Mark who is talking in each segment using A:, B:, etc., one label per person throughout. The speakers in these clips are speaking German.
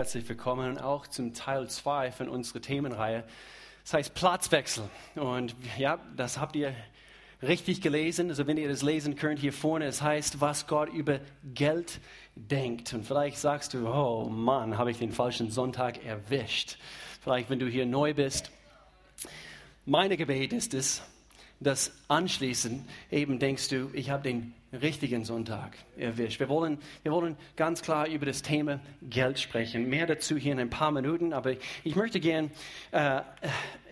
A: Herzlich willkommen auch zum Teil 2 von unserer Themenreihe. Das heißt Platzwechsel. Und ja, das habt ihr richtig gelesen. Also wenn ihr das lesen könnt hier vorne, es heißt, was Gott über Geld denkt. Und vielleicht sagst du, oh Mann, habe ich den falschen Sonntag erwischt. Vielleicht, wenn du hier neu bist. Meine Gebet ist es, dass anschließend eben denkst du, ich habe den richtigen Sonntag erwischt. Wir wollen, wir wollen ganz klar über das Thema Geld sprechen. Mehr dazu hier in ein paar Minuten, aber ich möchte gern äh,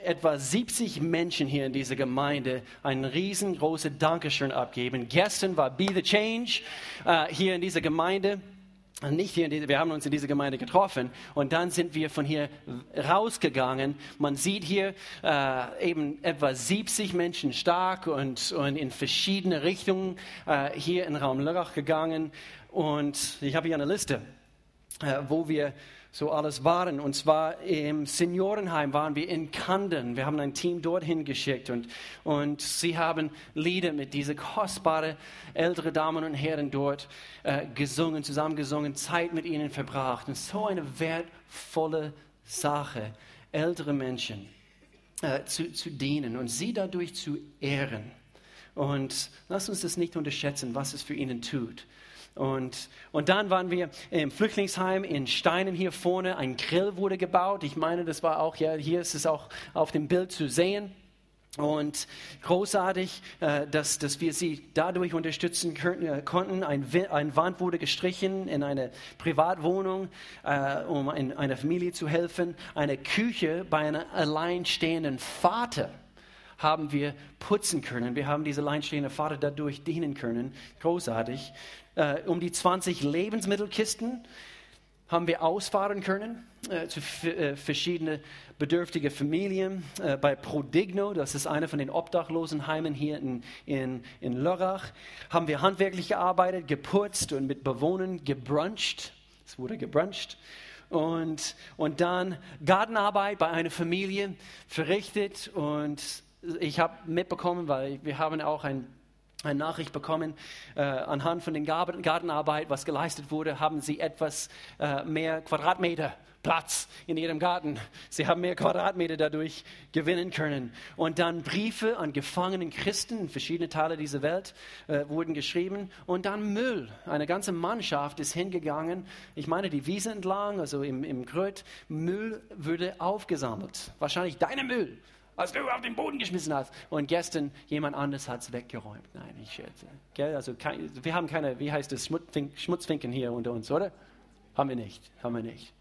A: etwa 70 Menschen hier in dieser Gemeinde ein riesengroßes Dankeschön abgeben. Gestern war Be the Change äh, hier in dieser Gemeinde nicht hier, wir haben uns in dieser Gemeinde getroffen und dann sind wir von hier rausgegangen. Man sieht hier äh, eben etwa 70 Menschen stark und, und in verschiedene Richtungen äh, hier in Raum Lörrach gegangen. Und ich habe hier eine Liste, äh, wo wir so alles waren. Und zwar im Seniorenheim waren wir in Kanden. Wir haben ein Team dorthin geschickt und, und sie haben Lieder mit diesen kostbaren älteren Damen und Herren dort äh, gesungen, zusammengesungen, Zeit mit ihnen verbracht. Und so eine wertvolle Sache, ältere Menschen äh, zu, zu dienen und sie dadurch zu ehren. Und lass uns das nicht unterschätzen, was es für ihnen tut. Und, und dann waren wir im Flüchtlingsheim in Steinen hier vorne. Ein Grill wurde gebaut. Ich meine, das war auch, ja, hier ist es auch auf dem Bild zu sehen. Und großartig, äh, dass, dass wir sie dadurch unterstützen äh, konnten. Ein, Wand wurde gestrichen in eine Privatwohnung, äh, um einer Familie zu helfen. Eine Küche bei einem alleinstehenden Vater haben wir putzen können. Wir haben diese alleinstehende Vater dadurch dienen können. Großartig äh, um die 20 Lebensmittelkisten haben wir ausfahren können äh, zu äh, verschiedenen bedürftigen Familien. Äh, bei Prodigno, das ist einer von den Obdachlosenheimen hier in, in, in Lörrach, haben wir handwerklich gearbeitet, geputzt und mit Bewohnern gebruncht. Es wurde gebruncht. Und, und dann Gartenarbeit bei einer Familie verrichtet. Und ich habe mitbekommen, weil wir haben auch ein eine Nachricht bekommen, äh, anhand von den Gartenarbeit, was geleistet wurde, haben sie etwas äh, mehr Quadratmeter Platz in ihrem Garten. Sie haben mehr Quadratmeter dadurch gewinnen können. Und dann Briefe an gefangenen Christen in verschiedene Teile dieser Welt äh, wurden geschrieben. Und dann Müll. Eine ganze Mannschaft ist hingegangen. Ich meine, die Wiese entlang, also im, im Gröt. Müll würde aufgesammelt. Wahrscheinlich deine Müll was du auf den Boden geschmissen hast. Und gestern jemand anderes hat es weggeräumt. Nein, ich schätze. Also wir haben keine, wie heißt es, Schmutzfinken hier unter uns, oder? Haben wir nicht, haben wir nicht.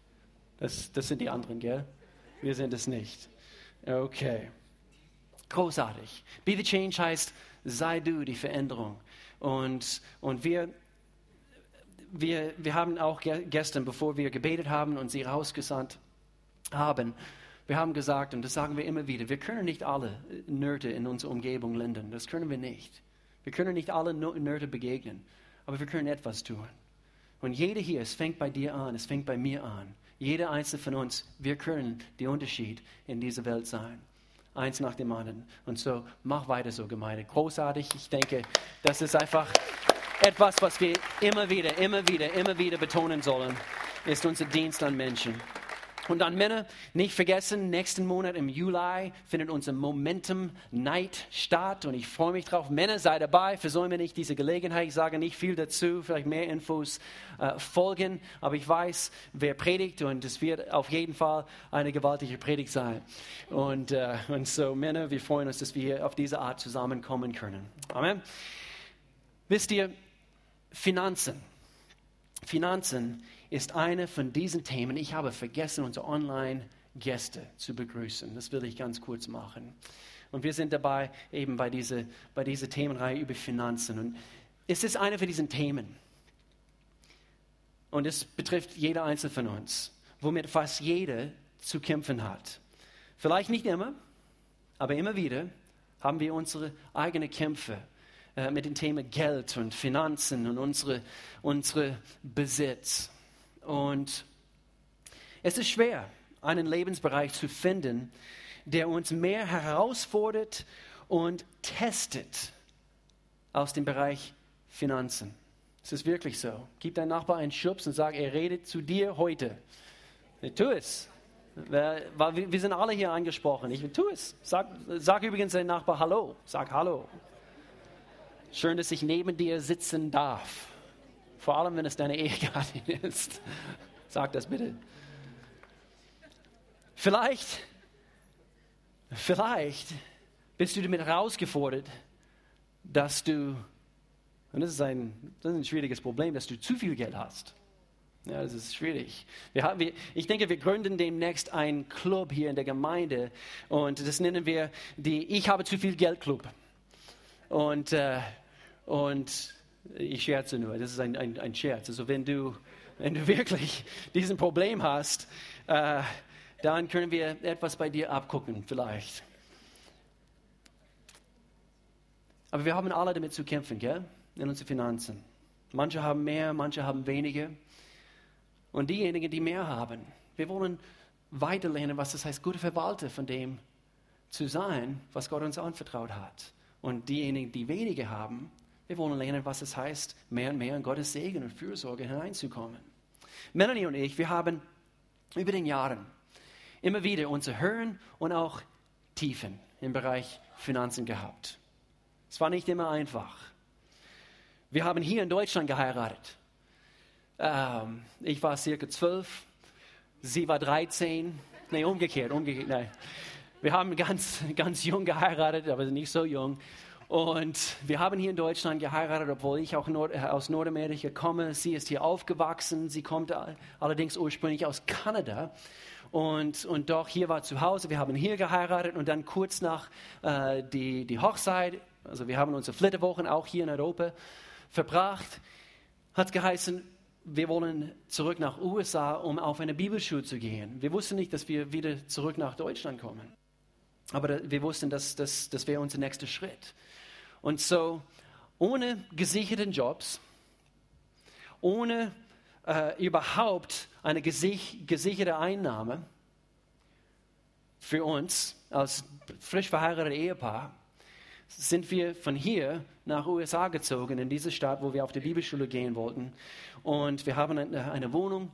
A: Das, das sind die anderen, gell? Wir sind es nicht. Okay. Großartig. Be the change heißt, sei du die Veränderung. Und, und wir, wir, wir haben auch gestern, bevor wir gebetet haben und sie rausgesandt haben, wir haben gesagt, und das sagen wir immer wieder, wir können nicht alle Nöte in unserer Umgebung lindern. Das können wir nicht. Wir können nicht alle Nöte begegnen, aber wir können etwas tun. Und jeder hier, es fängt bei dir an, es fängt bei mir an. Jeder einzelne von uns, wir können der Unterschied in dieser Welt sein. Eins nach dem anderen. Und so, mach weiter so, Gemeinde. Großartig. Ich denke, das ist einfach etwas, was wir immer wieder, immer wieder, immer wieder betonen sollen, ist unser Dienst an Menschen. Und dann Männer, nicht vergessen, nächsten Monat im Juli findet unser Momentum Night statt und ich freue mich drauf. Männer, sei dabei, versäume nicht diese Gelegenheit. Ich sage nicht viel dazu, vielleicht mehr Infos äh, folgen, aber ich weiß, wer predigt und es wird auf jeden Fall eine gewaltige Predigt sein. Und, äh, und so Männer, wir freuen uns, dass wir auf diese Art zusammenkommen können. Amen. Wisst ihr, Finanzen. Finanzen ist eine von diesen Themen. Ich habe vergessen, unsere Online-Gäste zu begrüßen. Das will ich ganz kurz machen. Und wir sind dabei eben bei dieser, bei dieser Themenreihe über Finanzen. Und es ist eine von diesen Themen. Und es betrifft jeder Einzelne von uns, womit fast jeder zu kämpfen hat. Vielleicht nicht immer, aber immer wieder haben wir unsere eigenen Kämpfe äh, mit dem Thema Geld und Finanzen und unsere, unsere Besitz. Und es ist schwer, einen Lebensbereich zu finden, der uns mehr herausfordert und testet aus dem Bereich Finanzen. Es ist wirklich so. Gib deinem Nachbar einen Schubs und sag, er redet zu dir heute. Tu es. Wir sind alle hier angesprochen. Ich tu es. Sag, sag übrigens deinem Nachbar Hallo. Sag Hallo. Schön, dass ich neben dir sitzen darf. Vor allem, wenn es deine Ehegattin ist. Sag das bitte. Vielleicht, vielleicht bist du damit herausgefordert, dass du, und das ist, ein, das ist ein schwieriges Problem, dass du zu viel Geld hast. Ja, das ist schwierig. Wir haben, wir, ich denke, wir gründen demnächst einen Club hier in der Gemeinde und das nennen wir die Ich habe zu viel Geld Club. Und, äh, und ich scherze nur, das ist ein, ein, ein Scherz. Also wenn du, wenn du wirklich diesen Problem hast, äh, dann können wir etwas bei dir abgucken vielleicht. Aber wir haben alle damit zu kämpfen, gell? in unseren Finanzen. Manche haben mehr, manche haben weniger. Und diejenigen, die mehr haben, wir wollen weiterlernen, was das heißt, gute Verwalter von dem zu sein, was Gott uns anvertraut hat. Und diejenigen, die weniger haben, wir wollen lernen, was es heißt, mehr und mehr in Gottes Segen und Fürsorge hineinzukommen. Melanie und ich, wir haben über den Jahren immer wieder unsere Höhen und auch Tiefen im Bereich Finanzen gehabt. Es war nicht immer einfach. Wir haben hier in Deutschland geheiratet. Ähm, ich war circa zwölf, sie war 13. Nein, umgekehrt, umgekehrt. Nein. Wir haben ganz, ganz jung geheiratet, aber nicht so jung. Und wir haben hier in Deutschland geheiratet, obwohl ich auch Nord, äh, aus Nordamerika komme. Sie ist hier aufgewachsen. Sie kommt allerdings ursprünglich aus Kanada. Und, und doch hier war zu Hause. Wir haben hier geheiratet und dann kurz nach äh, die, die Hochzeit, also wir haben unsere Flitterwochen auch hier in Europa verbracht, hat geheißen, wir wollen zurück nach USA, um auf eine Bibelschule zu gehen. Wir wussten nicht, dass wir wieder zurück nach Deutschland kommen. Aber wir wussten, dass das, das wäre unser nächster Schritt. Und so, ohne gesicherten Jobs, ohne äh, überhaupt eine gesich gesicherte Einnahme für uns als frisch verheiratetes Ehepaar, sind wir von hier nach USA gezogen, in diese Stadt, wo wir auf die Bibelschule gehen wollten. Und wir haben eine, eine Wohnung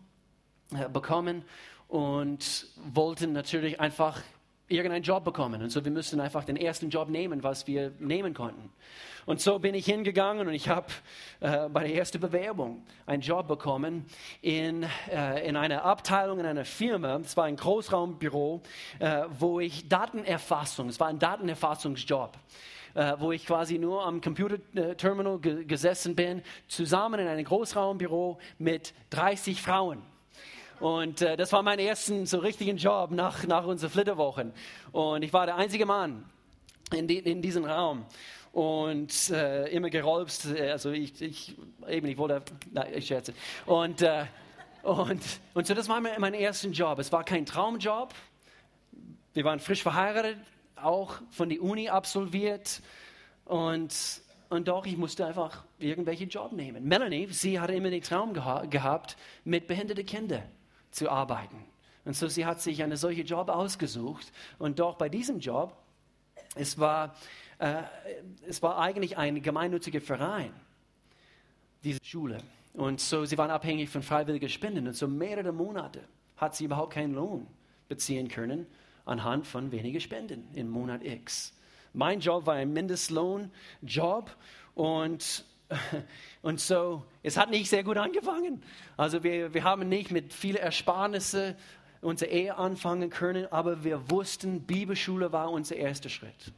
A: äh, bekommen und wollten natürlich einfach irgendeinen Job bekommen. Und so wir müssen einfach den ersten Job nehmen, was wir nehmen konnten. Und so bin ich hingegangen und ich habe äh, bei der ersten Bewerbung einen Job bekommen in, äh, in einer Abteilung, in einer Firma. Es war ein Großraumbüro, äh, wo ich Datenerfassung, es war ein Datenerfassungsjob äh, wo ich quasi nur am Computerterminal ge gesessen bin, zusammen in einem Großraumbüro mit 30 Frauen. Und äh, das war mein ersten so richtigen Job nach, nach unseren Flitterwochen. Und ich war der einzige Mann in, die, in diesem Raum und äh, immer gerolpst. Also ich, ich, eben, ich wollte, na, ich scherze. Und, äh, und, und so, das war mein, mein erster Job. Es war kein Traumjob. Wir waren frisch verheiratet auch von der Uni absolviert und, und doch, ich musste einfach irgendwelchen Job nehmen. Melanie, sie hatte immer den Traum geha gehabt, mit behinderten Kindern zu arbeiten. Und so, sie hat sich einen solchen Job ausgesucht. Und doch bei diesem Job, es war, äh, es war eigentlich ein gemeinnütziger Verein, diese Schule. Und so, sie waren abhängig von freiwilligen Spenden. Und so mehrere Monate hat sie überhaupt keinen Lohn beziehen können anhand von wenigen Spenden im Monat X. Mein Job war ein Mindestlohnjob und, und so, es hat nicht sehr gut angefangen. Also wir, wir haben nicht mit vielen Ersparnissen unsere Ehe anfangen können, aber wir wussten, Bibelschule war unser erster Schritt.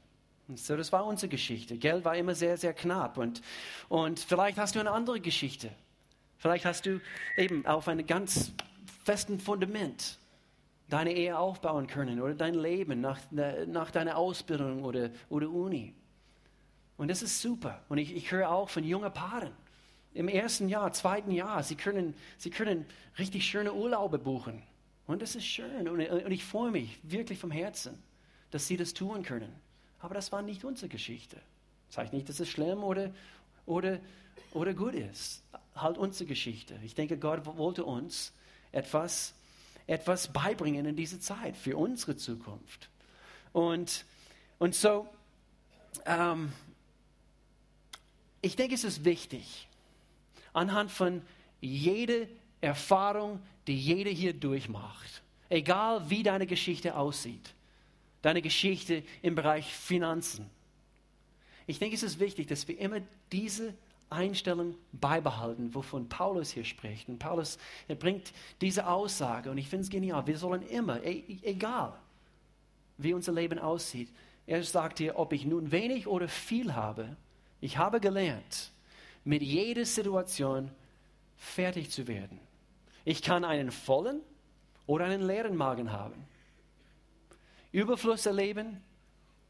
A: Und so, das war unsere Geschichte. Geld war immer sehr, sehr knapp. Und, und vielleicht hast du eine andere Geschichte. Vielleicht hast du eben auf einem ganz festen Fundament deine Ehe aufbauen können oder dein Leben nach, nach deiner Ausbildung oder, oder Uni. Und das ist super. Und ich, ich höre auch von jungen Paaren im ersten Jahr, zweiten Jahr, sie können, sie können richtig schöne Urlaube buchen. Und das ist schön. Und, und ich freue mich wirklich vom Herzen, dass sie das tun können. Aber das war nicht unsere Geschichte. Das heißt nicht, dass es schlimm oder, oder, oder gut ist. Halt unsere Geschichte. Ich denke, Gott wollte uns etwas etwas beibringen in diese Zeit für unsere Zukunft. Und, und so, ähm, ich denke, es ist wichtig, anhand von jeder Erfahrung, die jeder hier durchmacht. Egal wie deine Geschichte aussieht. Deine Geschichte im Bereich Finanzen. Ich denke, es ist wichtig, dass wir immer diese Einstellung beibehalten, wovon Paulus hier spricht. Und Paulus bringt diese Aussage und ich finde es genial. Wir sollen immer, e, egal wie unser Leben aussieht, er sagt hier, ob ich nun wenig oder viel habe, ich habe gelernt, mit jeder Situation fertig zu werden. Ich kann einen vollen oder einen leeren Magen haben. Überfluss erleben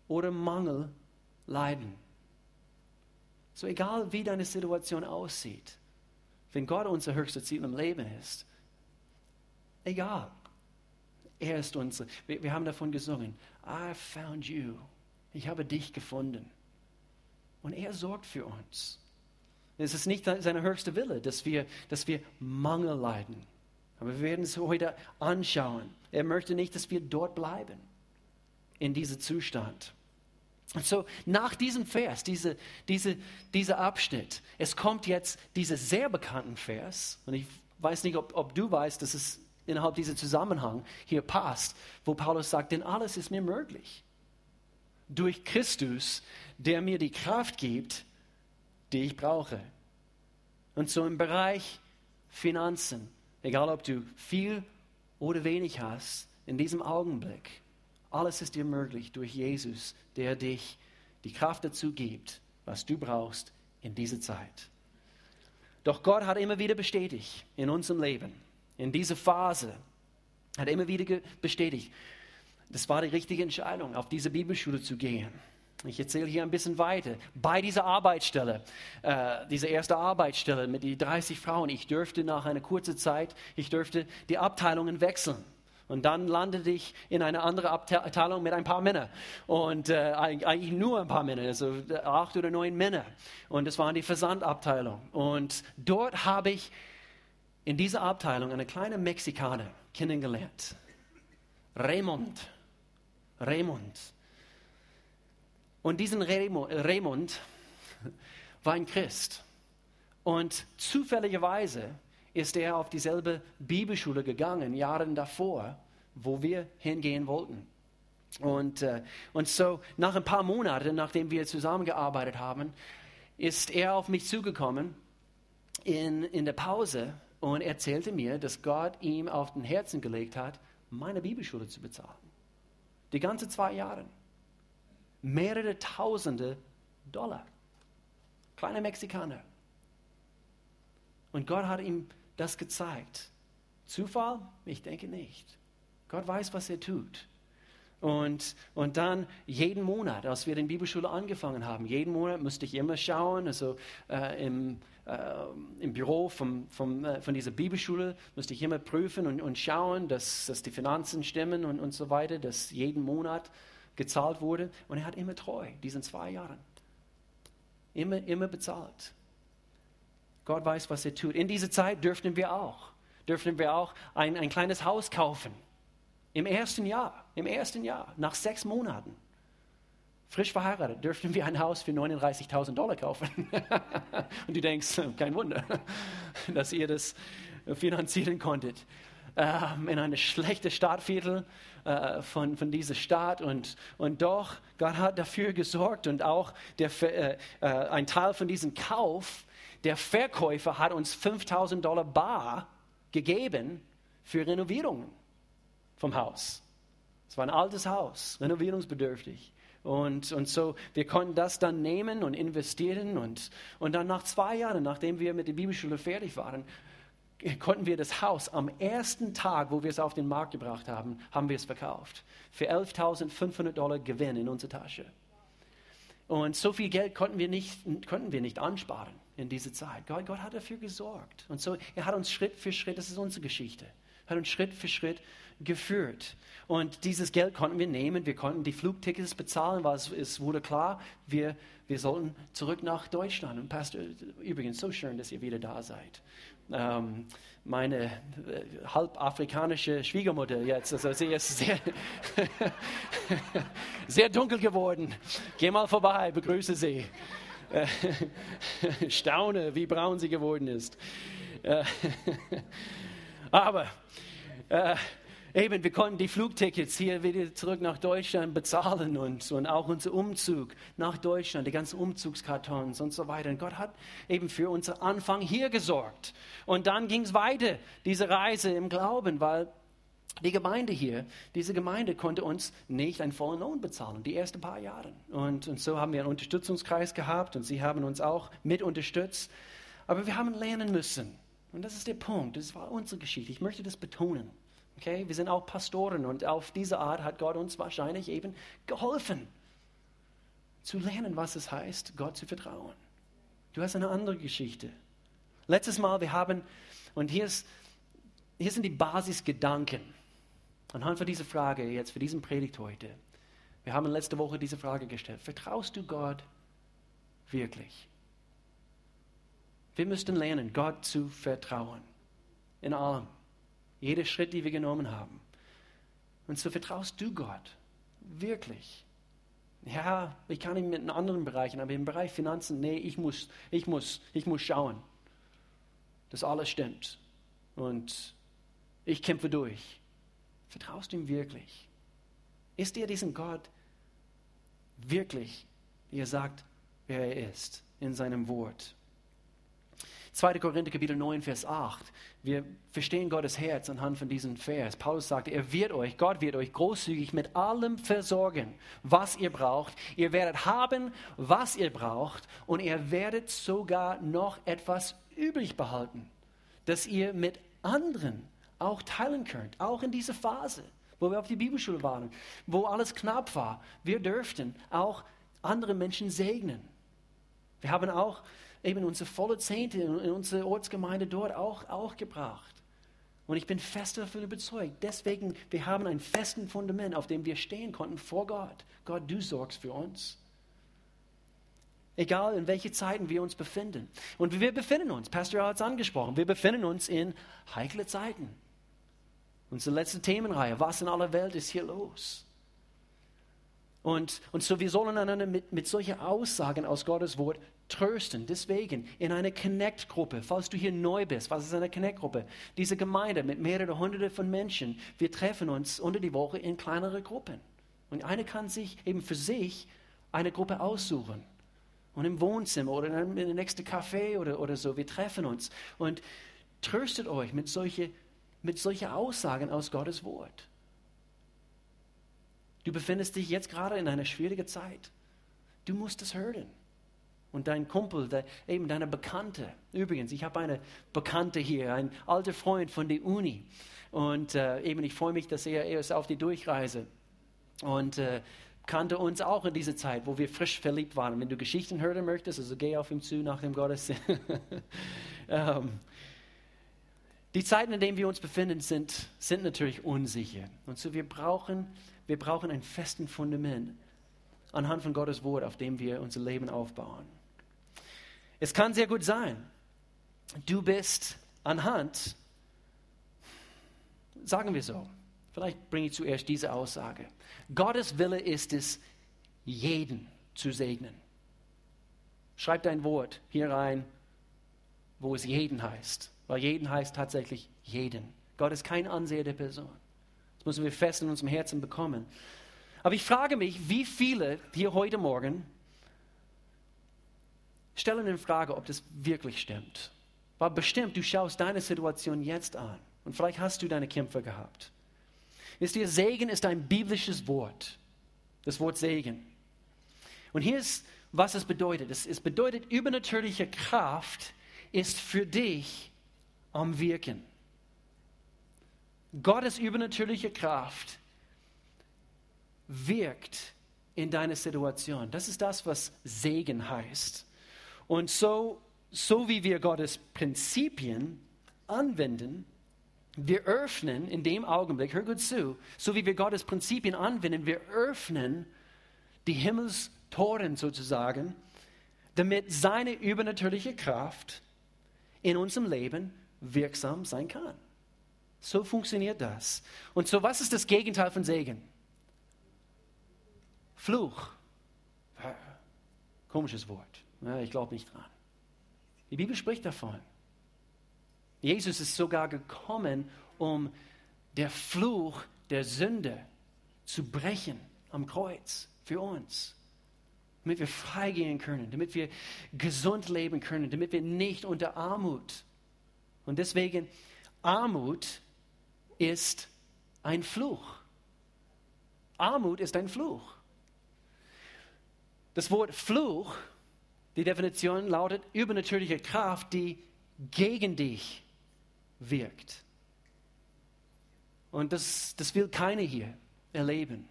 A: oder Mangel leiden. So egal wie deine Situation aussieht, wenn Gott unser höchstes Ziel im Leben ist, egal, er ist unser. Wir, wir haben davon gesungen, I found you. Ich habe dich gefunden. Und er sorgt für uns. Es ist nicht seine höchste Wille, dass wir, dass wir Mangel leiden. Aber wir werden es heute anschauen. Er möchte nicht, dass wir dort bleiben, in diesem Zustand. Und so nach diesem Vers, diese, diese, dieser Abschnitt, es kommt jetzt dieser sehr bekannten Vers, und ich weiß nicht, ob, ob du weißt, dass es innerhalb dieser Zusammenhang hier passt, wo Paulus sagt, denn alles ist mir möglich. Durch Christus, der mir die Kraft gibt, die ich brauche. Und so im Bereich Finanzen, egal ob du viel oder wenig hast, in diesem Augenblick, alles ist dir möglich durch Jesus, der dich die Kraft dazu gibt, was du brauchst in dieser Zeit. Doch Gott hat immer wieder bestätigt in unserem Leben, in dieser Phase, hat immer wieder bestätigt, das war die richtige Entscheidung, auf diese Bibelschule zu gehen. Ich erzähle hier ein bisschen weiter. Bei dieser Arbeitsstelle, äh, diese erste Arbeitsstelle mit den 30 Frauen, ich dürfte nach einer kurzen Zeit, ich dürfte die Abteilungen wechseln. Und dann landete ich in eine andere Abteilung mit ein paar Männern. Und äh, eigentlich nur ein paar Männer, also acht oder neun Männer. Und das war die Versandabteilung. Und dort habe ich in dieser Abteilung eine kleine Mexikaner kennengelernt. Raymond. Raymond. Und diesen Raymond war ein Christ. Und zufälligerweise ist er auf dieselbe Bibelschule gegangen, Jahre davor, wo wir hingehen wollten. Und, äh, und so nach ein paar Monaten, nachdem wir zusammengearbeitet haben, ist er auf mich zugekommen in, in der Pause und erzählte mir, dass Gott ihm auf den Herzen gelegt hat, meine Bibelschule zu bezahlen. Die ganze zwei Jahre. Mehrere Tausende Dollar. Kleiner Mexikaner. Und Gott hat ihm das gezeigt. Zufall? Ich denke nicht. Gott weiß, was er tut. Und, und dann jeden Monat, als wir die Bibelschule angefangen haben, jeden Monat musste ich immer schauen, also äh, im, äh, im Büro vom, vom, äh, von dieser Bibelschule musste ich immer prüfen und, und schauen, dass, dass die Finanzen stimmen und, und so weiter, dass jeden Monat gezahlt wurde. Und er hat immer treu, diesen zwei Jahren. Immer, immer bezahlt. Gott weiß, was er tut. In dieser Zeit dürften wir auch, dürften wir auch ein, ein kleines Haus kaufen. Im ersten Jahr, im ersten Jahr, nach sechs Monaten. Frisch verheiratet, dürften wir ein Haus für 39.000 Dollar kaufen. Und du denkst, kein Wunder, dass ihr das finanzieren konntet. Ähm, in eine schlechte Stadtviertel äh, von, von dieser Stadt und, und doch, Gott hat dafür gesorgt und auch der, äh, äh, ein Teil von diesem Kauf der Verkäufer hat uns 5000 Dollar bar gegeben für Renovierungen vom Haus. Es war ein altes Haus, renovierungsbedürftig. Und, und so, wir konnten das dann nehmen und investieren. Und, und dann nach zwei Jahren, nachdem wir mit der Bibelschule fertig waren, konnten wir das Haus am ersten Tag, wo wir es auf den Markt gebracht haben, haben wir es verkauft. Für 11.500 Dollar Gewinn in unsere Tasche. Und so viel Geld konnten wir nicht, konnten wir nicht ansparen in dieser Zeit. Gott, Gott hat dafür gesorgt. Und so, er hat uns Schritt für Schritt, das ist unsere Geschichte, hat uns Schritt für Schritt geführt. Und dieses Geld konnten wir nehmen, wir konnten die Flugtickets bezahlen, weil es, es wurde klar, wir, wir sollten zurück nach Deutschland. Und Pastor, übrigens, so schön, dass ihr wieder da seid. Ähm, meine äh, halbafrikanische Schwiegermutter jetzt, also sie ist sehr, sehr dunkel geworden. Geh mal vorbei, begrüße sie. staune, wie braun sie geworden ist. Aber äh, eben, wir konnten die Flugtickets hier wieder zurück nach Deutschland bezahlen und, und auch unser Umzug nach Deutschland, die ganzen Umzugskartons und so weiter. Und Gott hat eben für unseren Anfang hier gesorgt. Und dann ging es weiter, diese Reise im Glauben, weil die Gemeinde hier, diese Gemeinde konnte uns nicht einen vollen Lohn bezahlen, die ersten paar Jahre. Und, und so haben wir einen Unterstützungskreis gehabt und sie haben uns auch mit unterstützt. Aber wir haben lernen müssen. Und das ist der Punkt. Das war unsere Geschichte. Ich möchte das betonen. Okay? Wir sind auch Pastoren und auf diese Art hat Gott uns wahrscheinlich eben geholfen, zu lernen, was es heißt, Gott zu vertrauen. Du hast eine andere Geschichte. Letztes Mal, wir haben, und hier, ist, hier sind die Basisgedanken Anhand von dieser Frage jetzt, für diesen Predigt heute. Wir haben letzte Woche diese Frage gestellt. Vertraust du Gott wirklich? Wir müssten lernen, Gott zu vertrauen. In allem. Jeder Schritt, den wir genommen haben. Und so vertraust du Gott wirklich. Ja, ich kann ihn in anderen Bereichen, aber im Bereich Finanzen, nee, ich muss, ich muss, ich muss schauen, dass alles stimmt. Und ich kämpfe durch. Vertraust du ihm wirklich? Ist dir diesen Gott wirklich, wie er sagt, wer er ist in seinem Wort? 2. Korinther Kapitel 9, Vers 8. Wir verstehen Gottes Herz anhand von diesem Vers. Paulus sagt, er wird euch, Gott wird euch großzügig mit allem versorgen, was ihr braucht. Ihr werdet haben, was ihr braucht und ihr werdet sogar noch etwas übrig behalten, dass ihr mit anderen auch teilen könnt, auch in dieser Phase, wo wir auf die Bibelschule waren, wo alles knapp war. Wir dürften auch andere Menschen segnen. Wir haben auch eben unsere volle Zehnte in unsere Ortsgemeinde dort auch, auch gebracht. Und ich bin fest davon überzeugt. Deswegen, wir haben ein festes Fundament, auf dem wir stehen konnten vor Gott. Gott, du sorgst für uns. Egal in welche Zeiten wir uns befinden. Und wir befinden uns, Pastor hat es angesprochen, wir befinden uns in heikle Zeiten. Unsere letzte Themenreihe, was in aller Welt ist hier los? Und, und so, wir sollen einander mit, mit solchen Aussagen aus Gottes Wort trösten. Deswegen in einer Connect-Gruppe, falls du hier neu bist, was ist eine Connect-Gruppe? Diese Gemeinde mit mehreren Hunderten von Menschen, wir treffen uns unter die Woche in kleinere Gruppen. Und eine kann sich eben für sich eine Gruppe aussuchen. Und im Wohnzimmer oder in einem nächsten Café oder, oder so, wir treffen uns. Und tröstet euch mit solchen mit solchen Aussagen aus Gottes Wort. Du befindest dich jetzt gerade in einer schwierigen Zeit. Du musst es hören. Und dein Kumpel, der, eben deine Bekannte, übrigens, ich habe eine Bekannte hier, ein alter Freund von der Uni. Und äh, eben, ich freue mich, dass er, er ist auf die Durchreise. Und äh, kannte uns auch in dieser Zeit, wo wir frisch verliebt waren. Wenn du Geschichten hören möchtest, also geh auf ihn zu nach dem Gottesdienst. ähm, die Zeiten, in denen wir uns befinden, sind, sind natürlich unsicher. Und so wir brauchen, wir brauchen ein festes Fundament anhand von Gottes Wort, auf dem wir unser Leben aufbauen. Es kann sehr gut sein, du bist anhand, sagen wir so, vielleicht bringe ich zuerst diese Aussage. Gottes Wille ist es, jeden zu segnen. Schreib dein Wort hier rein, wo es jeden heißt. Weil jeden heißt tatsächlich jeden. Gott ist kein Anseher der Person. Das müssen wir fest in unserem Herzen bekommen. Aber ich frage mich, wie viele hier heute Morgen stellen in Frage, ob das wirklich stimmt. Weil bestimmt, du schaust deine Situation jetzt an. Und vielleicht hast du deine Kämpfe gehabt. Wisst ihr, Segen ist ein biblisches Wort. Das Wort Segen. Und hier ist, was es bedeutet. Es, bedeutet, übernatürliche Kraft ist für dich am Wirken. Gottes übernatürliche Kraft wirkt in deine Situation. Das ist das, was Segen heißt. Und so, so wie wir Gottes Prinzipien anwenden, wir öffnen in dem Augenblick, hör gut zu, so wie wir Gottes Prinzipien anwenden, wir öffnen die Himmelstoren sozusagen, damit seine übernatürliche Kraft in unserem Leben wirksam sein kann. So funktioniert das. Und so, was ist das Gegenteil von Segen? Fluch. Komisches Wort. Ja, ich glaube nicht dran. Die Bibel spricht davon. Jesus ist sogar gekommen, um der Fluch der Sünde zu brechen am Kreuz für uns. Damit wir freigehen können, damit wir gesund leben können, damit wir nicht unter Armut. Und deswegen, Armut ist ein Fluch. Armut ist ein Fluch. Das Wort Fluch, die Definition lautet übernatürliche Kraft, die gegen dich wirkt. Und das, das will keiner hier erleben.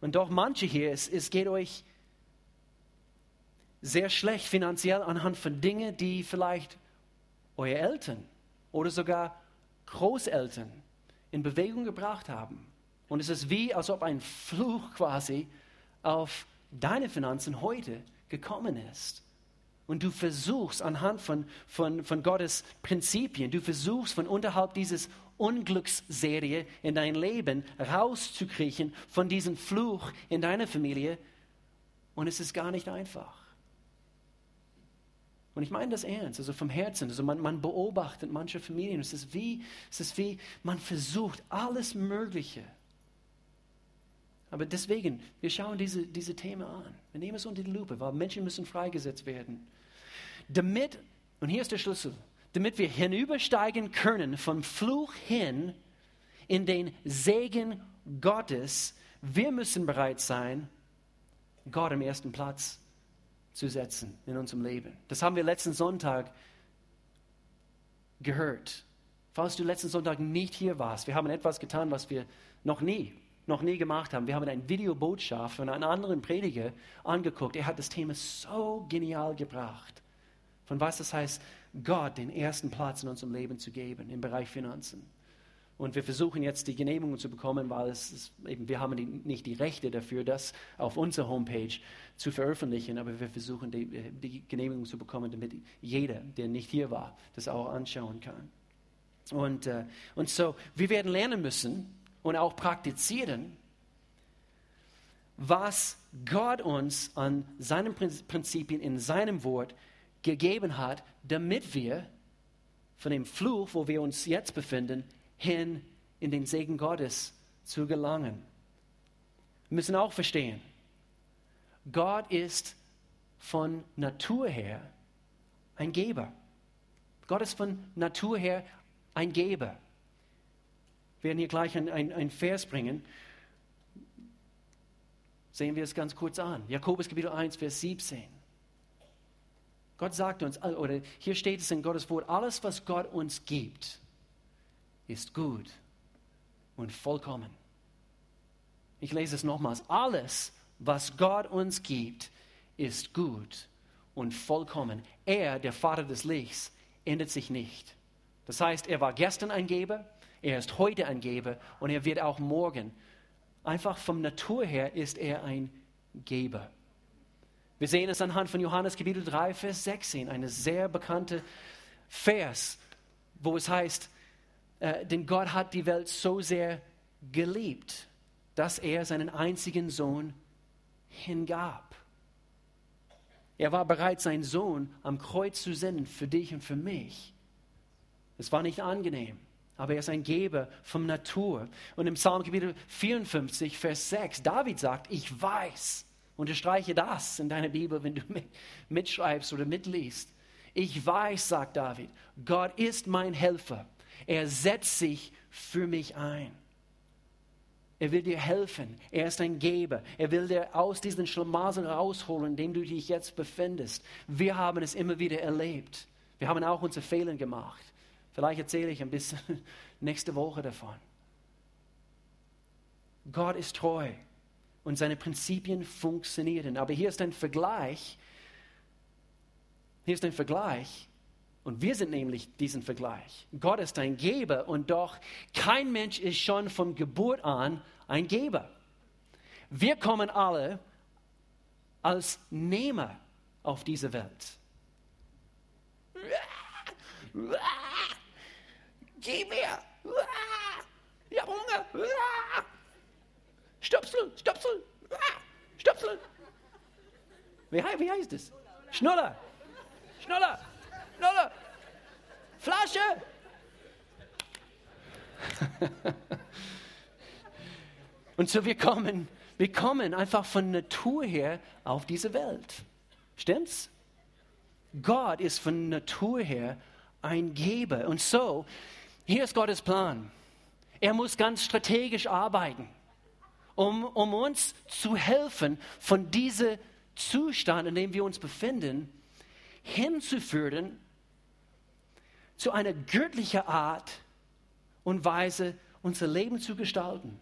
A: Und doch manche hier, es, es geht euch sehr schlecht finanziell anhand von Dingen, die vielleicht eure Eltern oder sogar Großeltern in Bewegung gebracht haben. Und es ist wie, als ob ein Fluch quasi auf deine Finanzen heute gekommen ist. Und du versuchst anhand von, von, von Gottes Prinzipien, du versuchst von unterhalb dieses Unglücksserie in dein Leben rauszukriechen, von diesem Fluch in deiner Familie. Und es ist gar nicht einfach. Und ich meine das ernst, also vom Herzen. Also man, man beobachtet manche Familien. Es ist, wie, es ist wie, man versucht alles Mögliche aber deswegen, wir schauen diese, diese Themen an. Wir nehmen es unter die Lupe, weil Menschen müssen freigesetzt werden. Damit, und hier ist der Schlüssel, damit wir hinübersteigen können vom Fluch hin in den Segen Gottes, wir müssen bereit sein, Gott am ersten Platz zu setzen in unserem Leben. Das haben wir letzten Sonntag gehört. Falls du letzten Sonntag nicht hier warst, wir haben etwas getan, was wir noch nie noch nie gemacht haben. Wir haben eine Videobotschaft von einem anderen Prediger angeguckt. Er hat das Thema so genial gebracht. Von was das heißt, Gott den ersten Platz in unserem Leben zu geben im Bereich Finanzen. Und wir versuchen jetzt die Genehmigung zu bekommen, weil es ist, eben, wir haben die, nicht die Rechte dafür, das auf unserer Homepage zu veröffentlichen, aber wir versuchen die, die Genehmigung zu bekommen, damit jeder, der nicht hier war, das auch anschauen kann. Und, äh, und so, wir werden lernen müssen, und auch praktizieren, was Gott uns an seinen Prinzipien in seinem Wort gegeben hat, damit wir von dem Fluch, wo wir uns jetzt befinden, hin in den Segen Gottes zu gelangen. Wir müssen auch verstehen, Gott ist von Natur her ein Geber. Gott ist von Natur her ein Geber. Werden hier gleich ein, ein, ein Vers bringen. Sehen wir es ganz kurz an. Jakobus Kapitel 1, Vers 17. Gott sagt uns, oder hier steht es in Gottes Wort, alles, was Gott uns gibt, ist gut und vollkommen. Ich lese es nochmals. Alles, was Gott uns gibt, ist gut und vollkommen. Er, der Vater des Lichts, ändert sich nicht. Das heißt, er war gestern ein Geber, er ist heute ein Geber und er wird auch morgen. Einfach vom Natur her ist er ein Geber. Wir sehen es anhand von Johannes Kapitel 3, Vers 16, eine sehr bekannte Vers, wo es heißt, äh, denn Gott hat die Welt so sehr geliebt, dass er seinen einzigen Sohn hingab. Er war bereit, seinen Sohn am Kreuz zu senden für dich und für mich. Es war nicht angenehm aber er ist ein Geber von Natur. Und im Psalm Kapitel 54, Vers 6, David sagt, ich weiß, unterstreiche das in deiner Bibel, wenn du mitschreibst oder mitliest. Ich weiß, sagt David, Gott ist mein Helfer. Er setzt sich für mich ein. Er will dir helfen. Er ist ein Geber. Er will dir aus diesen Schlamassel rausholen, in dem du dich jetzt befindest. Wir haben es immer wieder erlebt. Wir haben auch unsere Fehler gemacht. Vielleicht erzähle ich ein bisschen nächste Woche davon. Gott ist treu und seine Prinzipien funktionieren. Aber hier ist ein Vergleich. Hier ist ein Vergleich. Und wir sind nämlich diesen Vergleich. Gott ist ein Geber und doch kein Mensch ist schon von Geburt an ein Geber. Wir kommen alle als Nehmer auf diese Welt. Gib mir! Ich habe Hunger! Stöpsel, Stöpsel, Stöpsel. Wie, wie heißt es? Schnuller, Schnuller, Schnuller. Flasche. Und so wir kommen, wir kommen einfach von Natur her auf diese Welt. Stimmt's? Gott ist von Natur her ein Geber. Und so, hier ist Gottes Plan. Er muss ganz strategisch arbeiten, um, um uns zu helfen, von diesem Zustand, in dem wir uns befinden, hinzuführen zu einer göttlichen Art und Weise, unser Leben zu gestalten.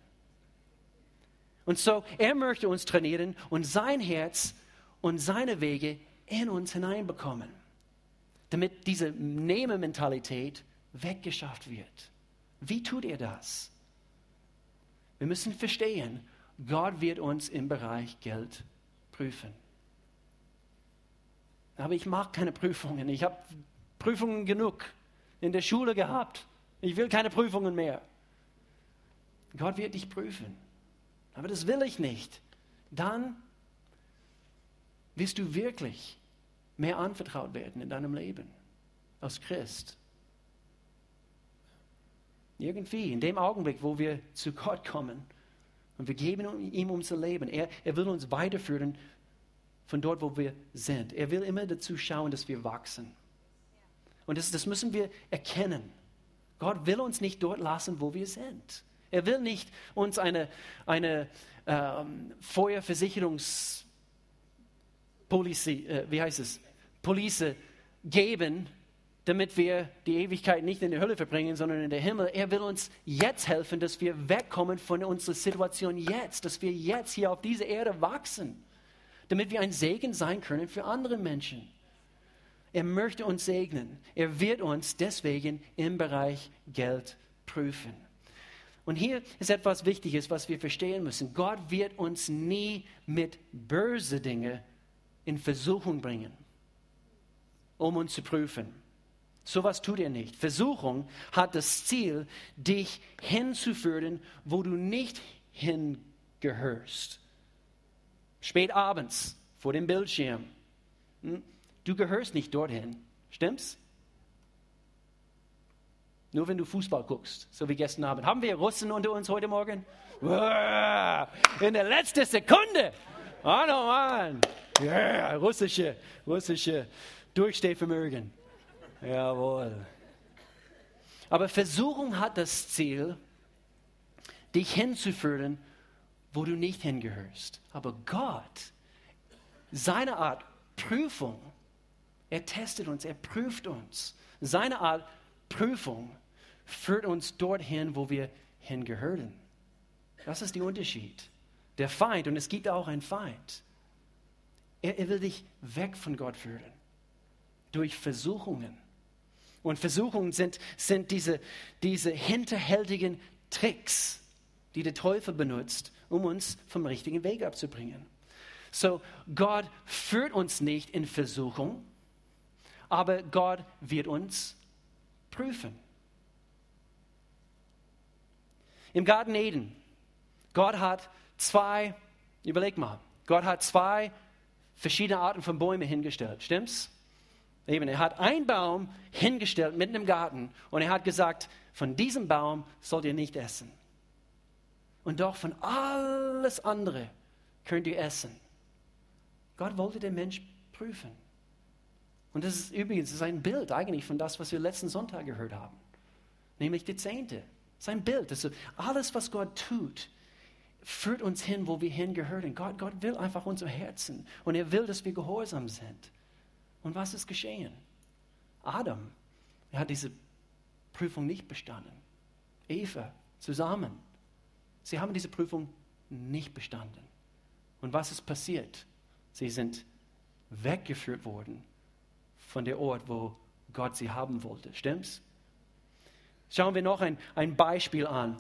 A: Und so, er möchte uns trainieren und sein Herz und seine Wege in uns hineinbekommen, damit diese Nehmermentalität weggeschafft wird. Wie tut er das? Wir müssen verstehen, Gott wird uns im Bereich Geld prüfen. Aber ich mag keine Prüfungen. Ich habe Prüfungen genug in der Schule gehabt. Ich will keine Prüfungen mehr. Gott wird dich prüfen. Aber das will ich nicht. Dann wirst du wirklich mehr anvertraut werden in deinem Leben als Christ. Irgendwie, in dem Augenblick, wo wir zu Gott kommen und wir geben ihm unser Leben, er, er will uns weiterführen von dort, wo wir sind. Er will immer dazu schauen, dass wir wachsen. Und das, das müssen wir erkennen. Gott will uns nicht dort lassen, wo wir sind. Er will nicht uns eine, eine ähm, Feuerversicherungspolice, äh, wie heißt es, Police geben, damit wir die Ewigkeit nicht in der Hölle verbringen, sondern in der Himmel. Er will uns jetzt helfen, dass wir wegkommen von unserer Situation jetzt, dass wir jetzt hier auf dieser Erde wachsen, damit wir ein Segen sein können für andere Menschen. Er möchte uns segnen. Er wird uns deswegen im Bereich Geld prüfen. Und hier ist etwas Wichtiges, was wir verstehen müssen. Gott wird uns nie mit böse Dinge in Versuchung bringen, um uns zu prüfen. So was tut er nicht. Versuchung hat das Ziel, dich hinzuführen, wo du nicht hingehörst. Spät abends vor dem Bildschirm. Hm? Du gehörst nicht dorthin. Stimmt's? Nur wenn du Fußball guckst, so wie gestern Abend. Haben wir Russen unter uns heute Morgen? In der letzten Sekunde. Oh no, Mann. Yeah, russische, russische Durchstehvermögen. Jawohl. Aber Versuchung hat das Ziel, dich hinzuführen, wo du nicht hingehörst. Aber Gott, seine Art Prüfung, er testet uns, er prüft uns. Seine Art Prüfung führt uns dorthin, wo wir hingehören. Das ist der Unterschied. Der Feind, und es gibt auch einen Feind, er, er will dich weg von Gott führen. Durch Versuchungen. Und Versuchungen sind, sind diese, diese hinterhältigen Tricks, die der Teufel benutzt, um uns vom richtigen Weg abzubringen. So, Gott führt uns nicht in Versuchung, aber Gott wird uns prüfen. Im Garten Eden, Gott hat zwei, überleg mal, Gott hat zwei verschiedene Arten von Bäumen hingestellt, stimmt's? Eben, er hat einen Baum hingestellt mitten im Garten und er hat gesagt, von diesem Baum sollt ihr nicht essen. Und doch von alles andere könnt ihr essen. Gott wollte den Mensch prüfen. Und das ist übrigens das ist ein Bild eigentlich von das, was wir letzten Sonntag gehört haben. Nämlich die Zehnte. Sein Bild. Also alles, was Gott tut, führt uns hin, wo wir hingehören. Gott, Gott will einfach unser Herzen. Und er will, dass wir gehorsam sind. Und was ist geschehen? Adam, er hat diese Prüfung nicht bestanden. Eva, zusammen. Sie haben diese Prüfung nicht bestanden. Und was ist passiert? Sie sind weggeführt worden von der Ort, wo Gott sie haben wollte. Stimmt's? Schauen wir noch ein, ein Beispiel an.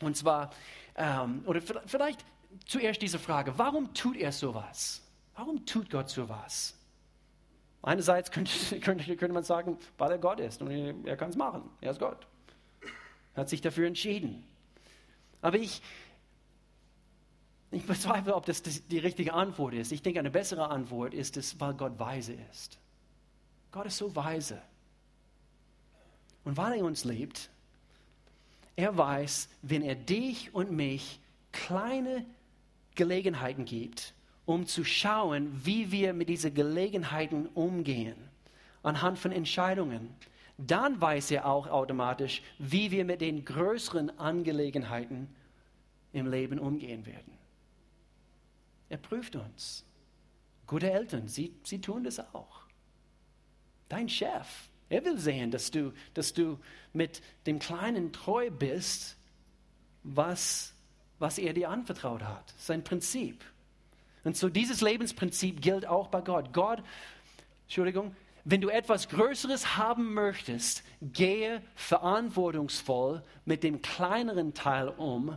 A: Und zwar, ähm, oder vielleicht zuerst diese Frage, warum tut er sowas? Warum tut Gott sowas? Einerseits könnte, könnte, könnte man sagen, weil er Gott ist und er, kann es machen. Er ist Gott. Er hat sich dafür entschieden. Aber ich, ich bezweifle, ob das die richtige Antwort ist. Ich denke, eine bessere Antwort ist es, weil Gott weise ist. Gott ist so weise. Und weil er uns liebt, er weiß, wenn er dich und mich kleine Gelegenheiten gibt, um zu schauen, wie wir mit diesen Gelegenheiten umgehen, anhand von Entscheidungen, dann weiß er auch automatisch, wie wir mit den größeren Angelegenheiten im Leben umgehen werden. Er prüft uns. Gute Eltern, sie, sie tun das auch. Dein Chef, er will sehen, dass du, dass du mit dem Kleinen treu bist, was, was er dir anvertraut hat. Sein Prinzip. Und so dieses Lebensprinzip gilt auch bei Gott. Gott, Entschuldigung, wenn du etwas Größeres haben möchtest, gehe verantwortungsvoll mit dem kleineren Teil um,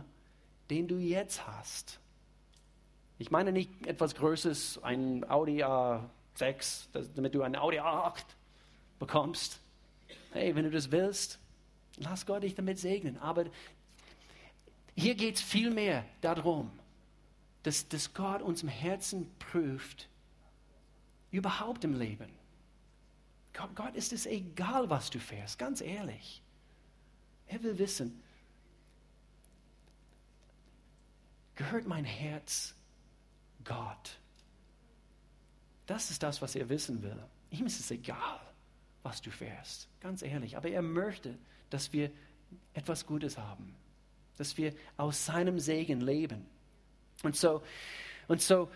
A: den du jetzt hast. Ich meine nicht etwas Größeres, ein Audi A6, damit du ein Audi A8 bekommst. Hey, wenn du das willst, lass Gott dich damit segnen. Aber hier geht es vielmehr darum, dass, dass Gott uns im Herzen prüft, überhaupt im Leben. Gott, Gott ist es egal, was du fährst, ganz ehrlich. Er will wissen, gehört mein Herz Gott? Das ist das, was er wissen will. Ihm ist es egal was du fährst. Ganz ehrlich. Aber er möchte, dass wir etwas Gutes haben. Dass wir aus seinem Segen leben. Und so, und so,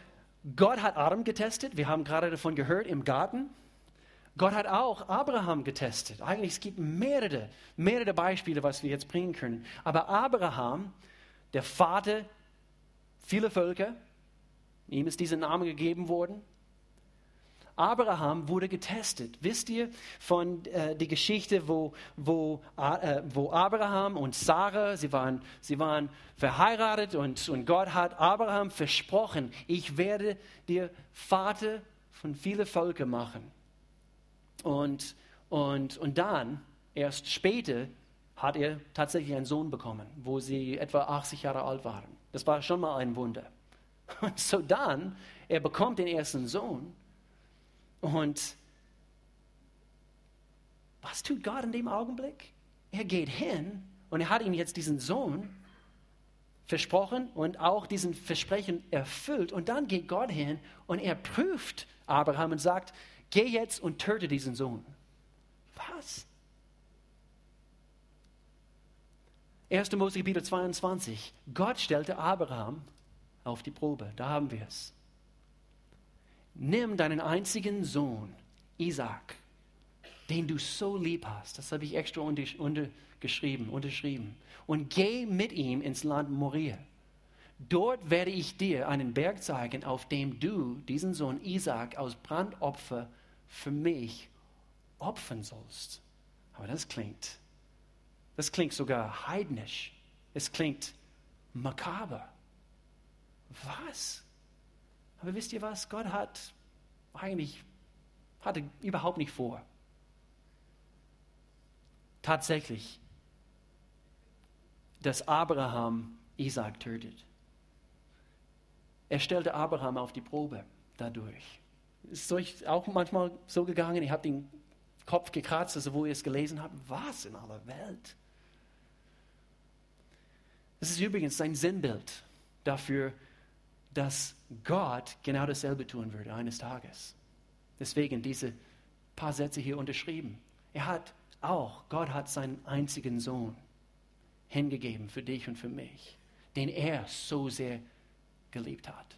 A: Gott hat Adam getestet. Wir haben gerade davon gehört im Garten. Gott hat auch Abraham getestet. Eigentlich es gibt mehrere, mehrere Beispiele, was wir jetzt bringen können. Aber Abraham, der Vater vieler Völker, ihm ist dieser Name gegeben worden. Abraham wurde getestet. Wisst ihr von äh, der Geschichte, wo, wo, äh, wo Abraham und Sarah, sie waren, sie waren verheiratet und, und Gott hat Abraham versprochen, ich werde dir Vater von vielen Völkern machen. Und, und, und dann, erst später, hat er tatsächlich einen Sohn bekommen, wo sie etwa 80 Jahre alt waren. Das war schon mal ein Wunder. Und so dann, er bekommt den ersten Sohn und was tut Gott in dem Augenblick? Er geht hin und er hat ihm jetzt diesen Sohn versprochen und auch diesen Versprechen erfüllt. Und dann geht Gott hin und er prüft Abraham und sagt, geh jetzt und töte diesen Sohn. Was? 1. Mose Kapitel 22. Gott stellte Abraham auf die Probe. Da haben wir es nimm deinen einzigen Sohn, Isaac, den du so lieb hast, das habe ich extra untergeschrieben, unterschrieben, und geh mit ihm ins Land Moria. Dort werde ich dir einen Berg zeigen, auf dem du diesen Sohn Isaac aus Brandopfer für mich opfern sollst. Aber das klingt, das klingt sogar heidnisch. Es klingt makaber. Was? Aber wisst ihr was? Gott hat eigentlich hatte überhaupt nicht vor. Tatsächlich, dass Abraham Isaac tötet. Er stellte Abraham auf die Probe dadurch. Ist euch auch manchmal so gegangen, ihr habt den Kopf gekratzt, also wo ihr es gelesen habt? Was in aller Welt? Das ist übrigens sein Sinnbild dafür, dass Gott genau dasselbe tun würde eines Tages. Deswegen diese paar Sätze hier unterschrieben. Er hat auch, Gott hat seinen einzigen Sohn hingegeben für dich und für mich, den er so sehr geliebt hat.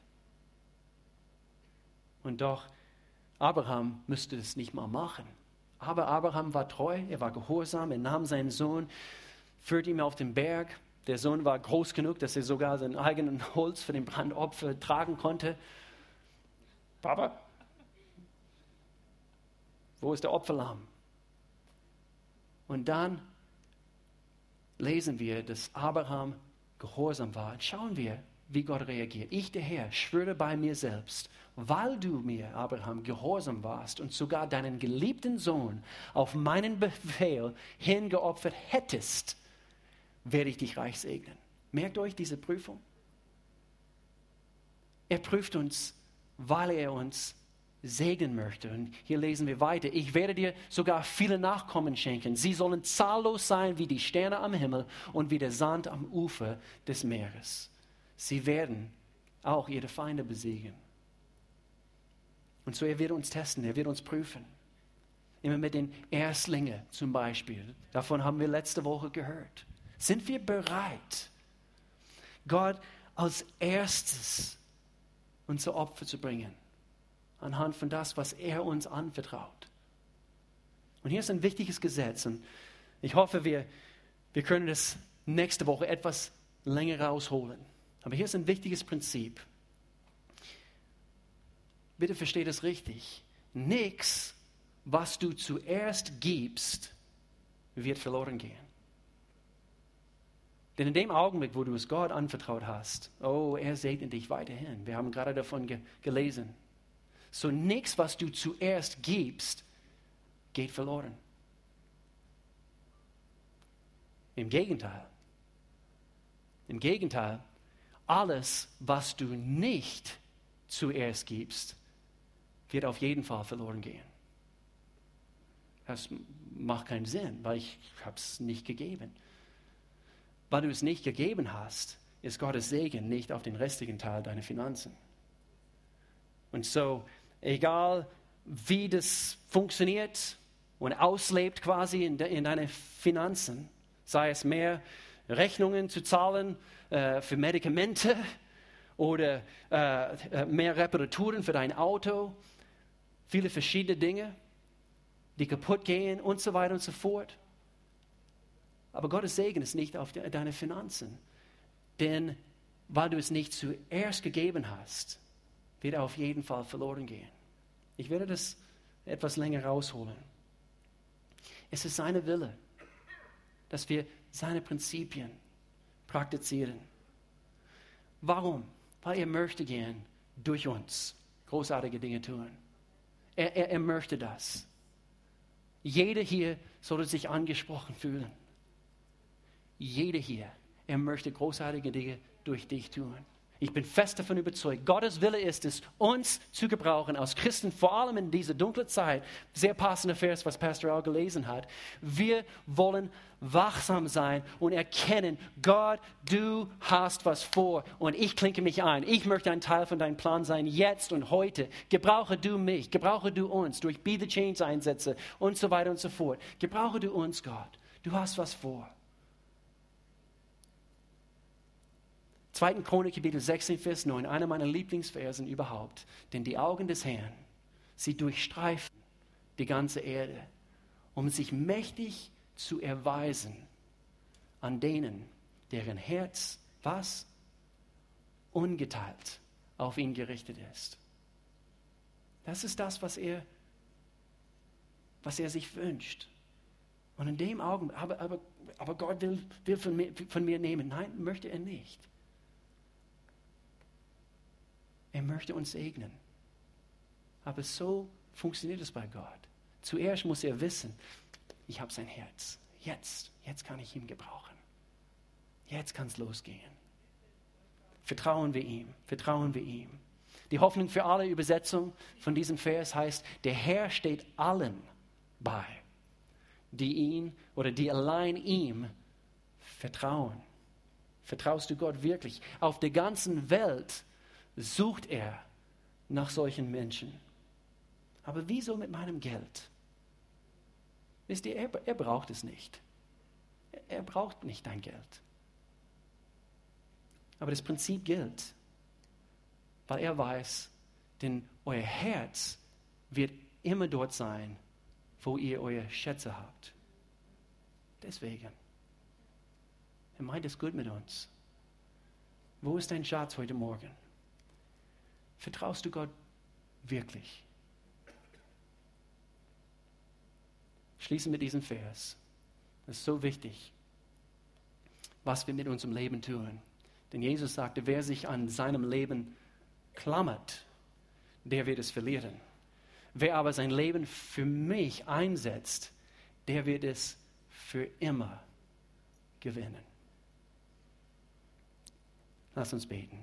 A: Und doch, Abraham müsste das nicht mal machen. Aber Abraham war treu, er war gehorsam, er nahm seinen Sohn, führte ihn auf den Berg, der Sohn war groß genug, dass er sogar sein eigenes Holz für den Brandopfer tragen konnte. Papa, wo ist der Opferlamm? Und dann lesen wir, dass Abraham gehorsam war. Und schauen wir, wie Gott reagiert. Ich, der Herr, schwöre bei mir selbst, weil du mir, Abraham, gehorsam warst und sogar deinen geliebten Sohn auf meinen Befehl hingeopfert hättest, werde ich dich reich segnen. Merkt euch diese Prüfung? Er prüft uns, weil er uns segnen möchte. Und hier lesen wir weiter. Ich werde dir sogar viele Nachkommen schenken. Sie sollen zahllos sein wie die Sterne am Himmel und wie der Sand am Ufer des Meeres. Sie werden auch ihre Feinde besiegen. Und so er wird uns testen, er wird uns prüfen. Immer mit den Erstlingen zum Beispiel. Davon haben wir letzte Woche gehört. Sind wir bereit, Gott als erstes unser Opfer zu bringen? Anhand von das, was er uns anvertraut. Und hier ist ein wichtiges Gesetz. Und ich hoffe, wir, wir können es nächste Woche etwas länger rausholen. Aber hier ist ein wichtiges Prinzip. Bitte versteht es richtig. Nichts, was du zuerst gibst, wird verloren gehen. Denn in dem Augenblick, wo du es Gott anvertraut hast, oh, er segnet dich weiterhin. Wir haben gerade davon ge gelesen. So nichts, was du zuerst gibst, geht verloren. Im Gegenteil. Im Gegenteil, alles, was du nicht zuerst gibst, wird auf jeden Fall verloren gehen. Das macht keinen Sinn, weil ich habe es nicht gegeben. Weil du es nicht gegeben hast, ist Gottes Segen nicht auf den restlichen Teil deiner Finanzen. Und so, egal wie das funktioniert und auslebt quasi in, de, in deine Finanzen, sei es mehr Rechnungen zu zahlen äh, für Medikamente oder äh, äh mehr Reparaturen für dein Auto, viele verschiedene Dinge, die kaputt gehen und so weiter und so fort. Aber Gottes Segen ist nicht auf deine Finanzen. Denn weil du es nicht zuerst gegeben hast, wird er auf jeden Fall verloren gehen. Ich werde das etwas länger rausholen. Es ist seine Wille, dass wir seine Prinzipien praktizieren. Warum? Weil er möchte gern durch uns großartige Dinge tun. Er, er, er möchte das. Jeder hier sollte sich angesprochen fühlen. Jeder hier, er möchte großartige Dinge durch dich tun. Ich bin fest davon überzeugt, Gottes Wille ist es, uns zu gebrauchen, als Christen, vor allem in dieser dunklen Zeit, sehr passender Vers, was Pastor auch gelesen hat. Wir wollen wachsam sein und erkennen, Gott, du hast was vor und ich klinke mich ein. Ich möchte ein Teil von deinem Plan sein, jetzt und heute. Gebrauche du mich, gebrauche du uns durch Be the Change Einsätze und so weiter und so fort. Gebrauche du uns, Gott. Du hast was vor. 2. Chronik, Kapitel 16, Vers 9, einer meiner Lieblingsversen überhaupt. Denn die Augen des Herrn, sie durchstreifen die ganze Erde, um sich mächtig zu erweisen an denen, deren Herz, was? Ungeteilt auf ihn gerichtet ist. Das ist das, was er, was er sich wünscht. Und in dem Augenblick, aber, aber, aber Gott will, will von, mir, von mir nehmen. Nein, möchte er nicht. Er möchte uns segnen. Aber so funktioniert es bei Gott. Zuerst muss er wissen, ich habe sein Herz. Jetzt, jetzt kann ich ihn gebrauchen. Jetzt kann es losgehen. Vertrauen wir ihm, vertrauen wir ihm. Die Hoffnung für alle Übersetzung von diesem Vers heißt, der Herr steht allen bei, die ihn oder die allein ihm vertrauen. Vertraust du Gott wirklich? Auf der ganzen Welt sucht er nach solchen Menschen. Aber wieso mit meinem Geld? Wisst ihr, er, er braucht es nicht. Er braucht nicht dein Geld. Aber das Prinzip gilt, weil er weiß, denn euer Herz wird immer dort sein, wo ihr eure Schätze habt. Deswegen. Er meint es gut mit uns. Wo ist dein Schatz heute Morgen? Vertraust du Gott wirklich? Schließen mit diesem Vers. Das ist so wichtig, was wir mit unserem Leben tun. Denn Jesus sagte, wer sich an seinem Leben klammert, der wird es verlieren. Wer aber sein Leben für mich einsetzt, der wird es für immer gewinnen. Lass uns beten.